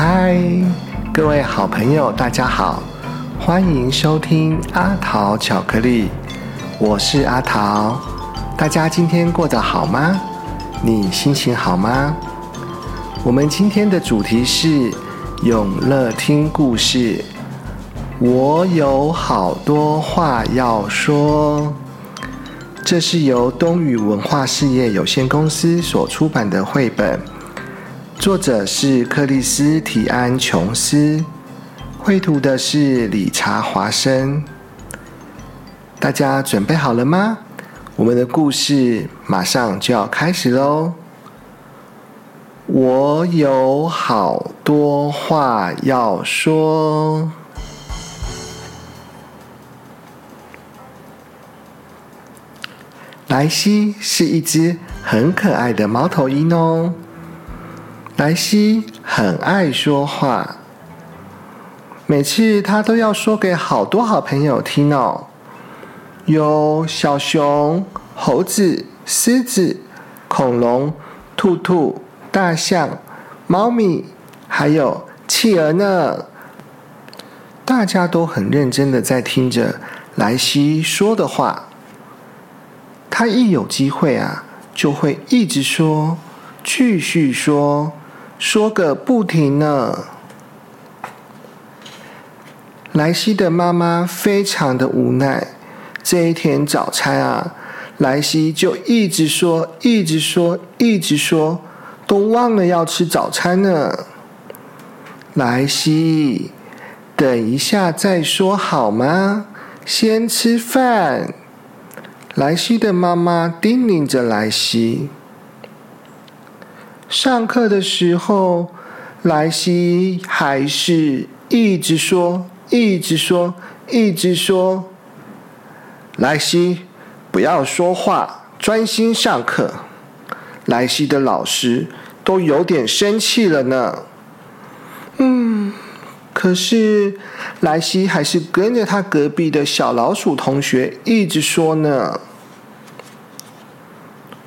嗨，各位好朋友，大家好，欢迎收听阿桃巧克力，我是阿桃。大家今天过得好吗？你心情好吗？我们今天的主题是永乐听故事。我有好多话要说。这是由东宇文化事业有限公司所出版的绘本，作者是克里斯提安·琼斯，绘图的是理查·华生。大家准备好了吗？我们的故事马上就要开始喽！我有好多话要说。莱西是一只很可爱的猫头鹰哦。莱西很爱说话，每次他都要说给好多好朋友听哦。有小熊、猴子、狮子、恐龙、兔兔、大象、猫咪，还有企鹅呢。大家都很认真的在听着莱西说的话。他一有机会啊，就会一直说，继续说，说个不停呢。莱西的妈妈非常的无奈，这一天早餐啊，莱西就一直说，一直说，一直说，都忘了要吃早餐呢。莱西，等一下再说好吗？先吃饭。莱西的妈妈叮咛着莱西。上课的时候，莱西还是一直说，一直说，一直说。莱西，不要说话，专心上课。莱西的老师都有点生气了呢。嗯，可是莱西还是跟着他隔壁的小老鼠同学一直说呢。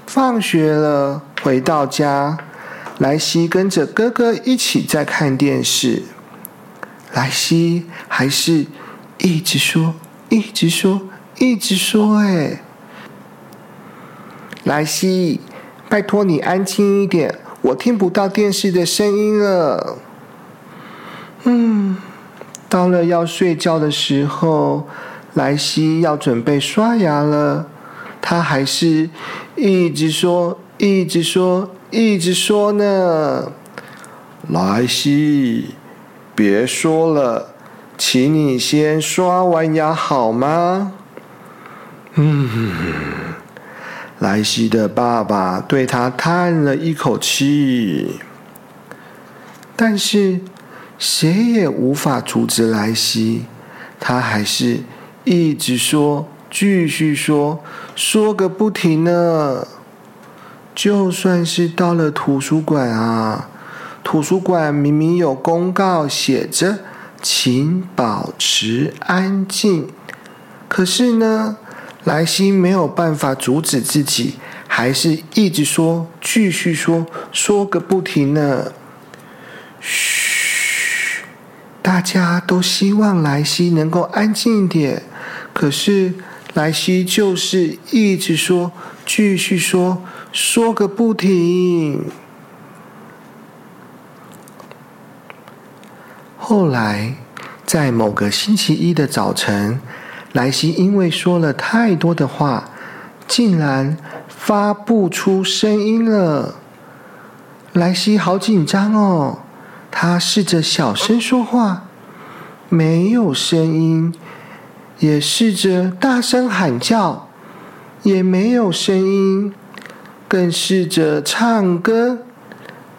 放学了，回到家，莱西跟着哥哥一起在看电视。莱西还是一直说，一直说，一直说，哎，莱西，拜托你安静一点，我听不到电视的声音了。嗯，到了要睡觉的时候，莱西要准备刷牙了。他还是一直说，一直说，一直说呢。莱西，别说了，请你先刷完牙好吗？嗯，莱西的爸爸对他叹了一口气，但是谁也无法阻止莱西，他还是一直说。继续说，说个不停呢。就算是到了图书馆啊，图书馆明明有公告写着“请保持安静”，可是呢，莱西没有办法阻止自己，还是一直说，继续说，说个不停呢。嘘，大家都希望莱西能够安静一点，可是。莱西就是一直说，继续说，说个不停。后来，在某个星期一的早晨，莱西因为说了太多的话，竟然发不出声音了。莱西好紧张哦，他试着小声说话，没有声音。也试着大声喊叫，也没有声音；更试着唱歌，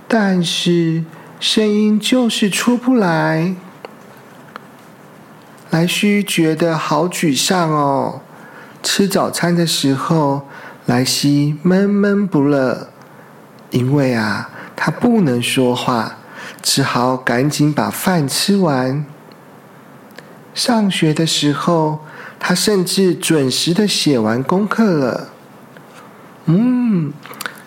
但是声音就是出不来。莱西觉得好沮丧哦。吃早餐的时候，莱西闷闷不乐，因为啊，他不能说话，只好赶紧把饭吃完。上学的时候，他甚至准时的写完功课了。嗯，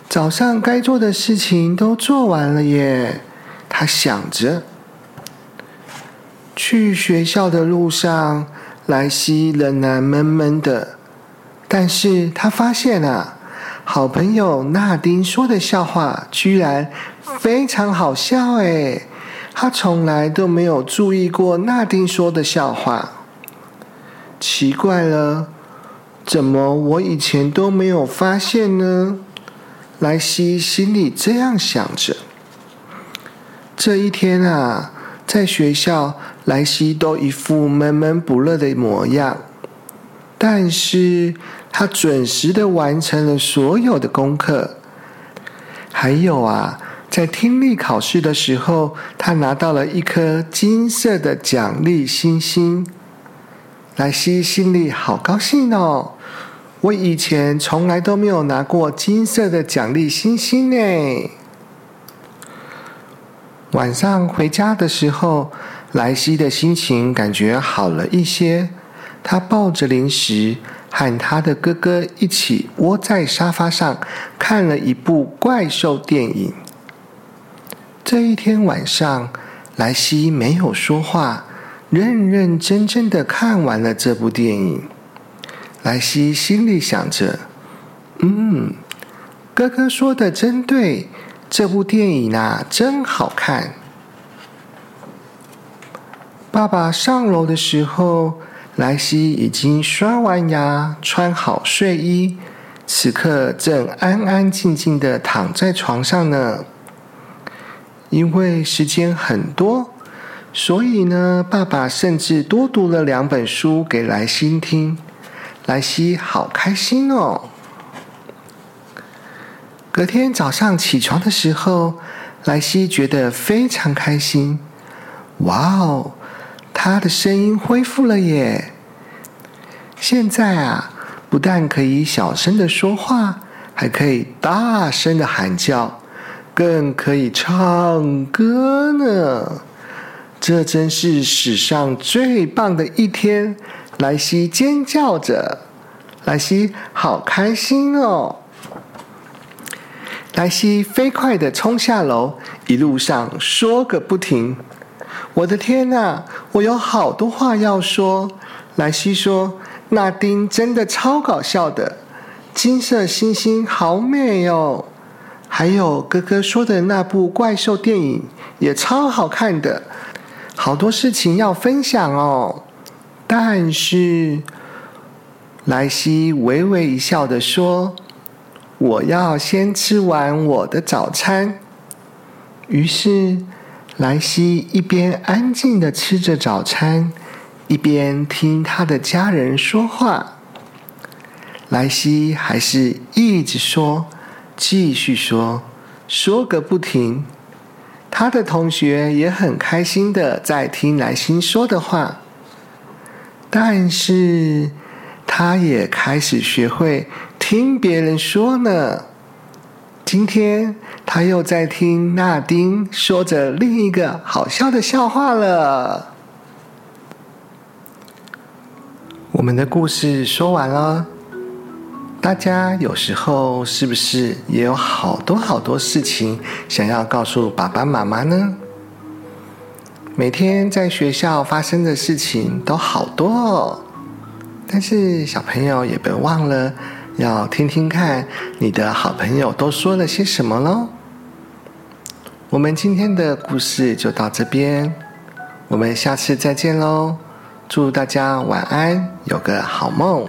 早上该做的事情都做完了耶。他想着，去学校的路上，莱西仍然闷闷的。但是他发现啊，好朋友纳丁说的笑话居然非常好笑诶，他从来都没有注意过纳丁说的笑话。奇怪了，怎么我以前都没有发现呢？莱西心里这样想着。这一天啊，在学校，莱西都一副闷闷不乐的模样。但是他准时的完成了所有的功课。还有啊，在听力考试的时候，他拿到了一颗金色的奖励星星。莱西心里好高兴哦！我以前从来都没有拿过金色的奖励星星呢。晚上回家的时候，莱西的心情感觉好了一些。他抱着零食，和他的哥哥一起窝在沙发上，看了一部怪兽电影。这一天晚上，莱西没有说话，认认真真的看完了这部电影。莱西心里想着：“嗯，哥哥说的真对。”这部电影啊，真好看。爸爸上楼的时候，莱西已经刷完牙、穿好睡衣，此刻正安安静静的躺在床上呢。因为时间很多，所以呢，爸爸甚至多读了两本书给莱西听。莱西好开心哦。隔天早上起床的时候，莱西觉得非常开心。哇哦，他的声音恢复了耶！现在啊，不但可以小声的说话，还可以大声的喊叫，更可以唱歌呢。这真是史上最棒的一天！莱西尖叫着，莱西好开心哦。莱西飞快的冲下楼，一路上说个不停。我的天哪，我有好多话要说。莱西说：“那丁真的超搞笑的，金色星星好美哦。还有哥哥说的那部怪兽电影也超好看的，好多事情要分享哦。”但是，莱西微微一笑的说。我要先吃完我的早餐。于是，莱西一边安静的吃着早餐，一边听他的家人说话。莱西还是一直说，继续说，说个不停。他的同学也很开心的在听莱西说的话，但是。他也开始学会听别人说呢。今天他又在听纳丁说着另一个好笑的笑话了。我们的故事说完了，大家有时候是不是也有好多好多事情想要告诉爸爸妈妈呢？每天在学校发生的事情都好多哦。但是小朋友也别忘了要听听看你的好朋友都说了些什么喽。我们今天的故事就到这边，我们下次再见喽！祝大家晚安，有个好梦。